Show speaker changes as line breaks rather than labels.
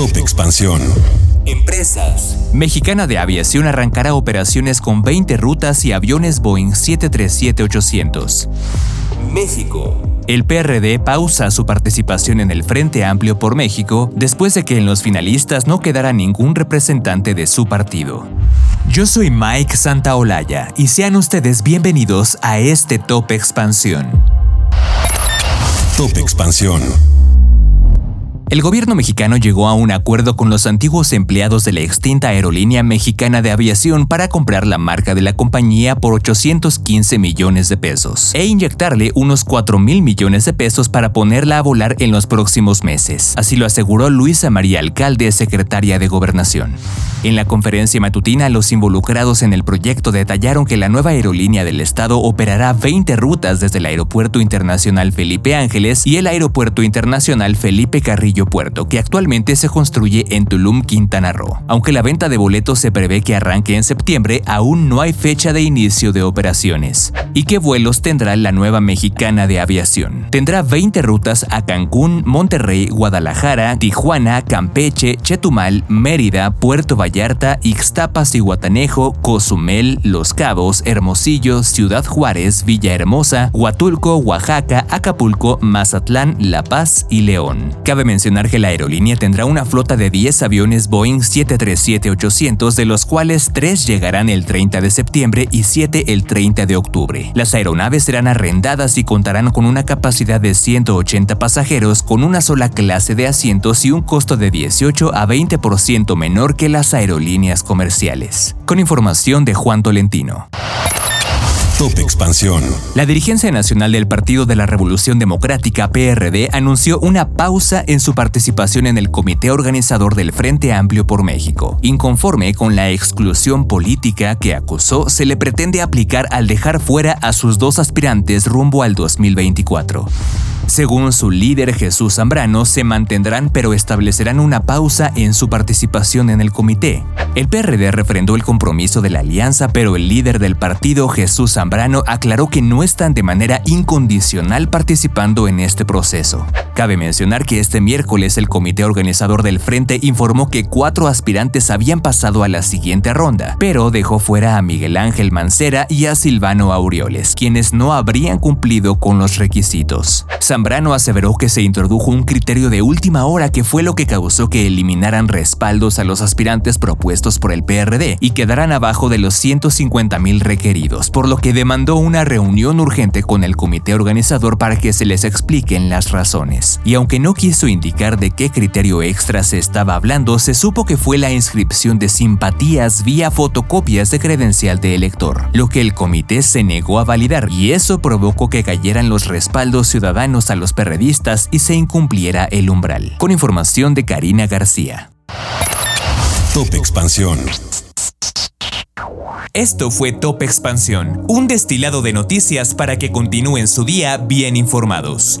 Top Expansión.
Empresas. Mexicana de Aviación arrancará operaciones con 20 rutas y aviones Boeing 737-800. México. El PRD pausa su participación en el Frente Amplio por México después de que en los finalistas no quedara ningún representante de su partido. Yo soy Mike Santaolalla y sean ustedes bienvenidos a este Top Expansión.
Top Expansión.
El gobierno mexicano llegó a un acuerdo con los antiguos empleados de la extinta aerolínea mexicana de aviación para comprar la marca de la compañía por 815 millones de pesos e inyectarle unos 4 mil millones de pesos para ponerla a volar en los próximos meses. Así lo aseguró Luisa María Alcalde, secretaria de Gobernación. En la conferencia matutina, los involucrados en el proyecto detallaron que la nueva aerolínea del estado operará 20 rutas desde el Aeropuerto Internacional Felipe Ángeles y el Aeropuerto Internacional Felipe Carrillo Puerto, que actualmente se construye en Tulum, Quintana Roo. Aunque la venta de boletos se prevé que arranque en septiembre, aún no hay fecha de inicio de operaciones. ¿Y qué vuelos tendrá la nueva mexicana de aviación? Tendrá 20 rutas a Cancún, Monterrey, Guadalajara, Tijuana, Campeche, Chetumal, Mérida, Puerto Vallarta, Ixtapas y Guatanejo, Cozumel, Los Cabos, Hermosillo, Ciudad Juárez, Villahermosa, Huatulco, Oaxaca, Acapulco, Mazatlán, La Paz y León. Cabe mencionar que la aerolínea tendrá una flota de 10 aviones Boeing 737-800, de los cuales 3 llegarán el 30 de septiembre y 7 el 30 de octubre. Las aeronaves serán arrendadas y contarán con una capacidad de 180 pasajeros con una sola clase de asientos y un costo de 18 a 20% menor que las aerolíneas comerciales. Con información de Juan Tolentino.
Top Expansión.
La dirigencia nacional del Partido de la Revolución Democrática PRD anunció una pausa en su participación en el comité organizador del Frente Amplio por México, inconforme con la exclusión política que acusó se le pretende aplicar al dejar fuera a sus dos aspirantes rumbo al 2024. Según su líder Jesús Zambrano, se mantendrán pero establecerán una pausa en su participación en el comité. El PRD refrendó el compromiso de la alianza, pero el líder del partido, Jesús Zambrano, aclaró que no están de manera incondicional participando en este proceso. Cabe mencionar que este miércoles el comité organizador del frente informó que cuatro aspirantes habían pasado a la siguiente ronda, pero dejó fuera a Miguel Ángel Mancera y a Silvano Aureoles, quienes no habrían cumplido con los requisitos. Zambrano aseveró que se introdujo un criterio de última hora que fue lo que causó que eliminaran respaldos a los aspirantes propuestos por el PRD y quedaran abajo de los 150 mil requeridos, por lo que demandó una reunión urgente con el comité organizador para que se les expliquen las razones. Y aunque no quiso indicar de qué criterio extra se estaba hablando, se supo que fue la inscripción de simpatías vía fotocopias de credencial de elector, lo que el comité se negó a validar y eso provocó que cayeran los respaldos ciudadanos a los perredistas y se incumpliera el umbral. Con información de Karina García.
Top Expansión.
Esto fue Top Expansión, un destilado de noticias para que continúen su día bien informados.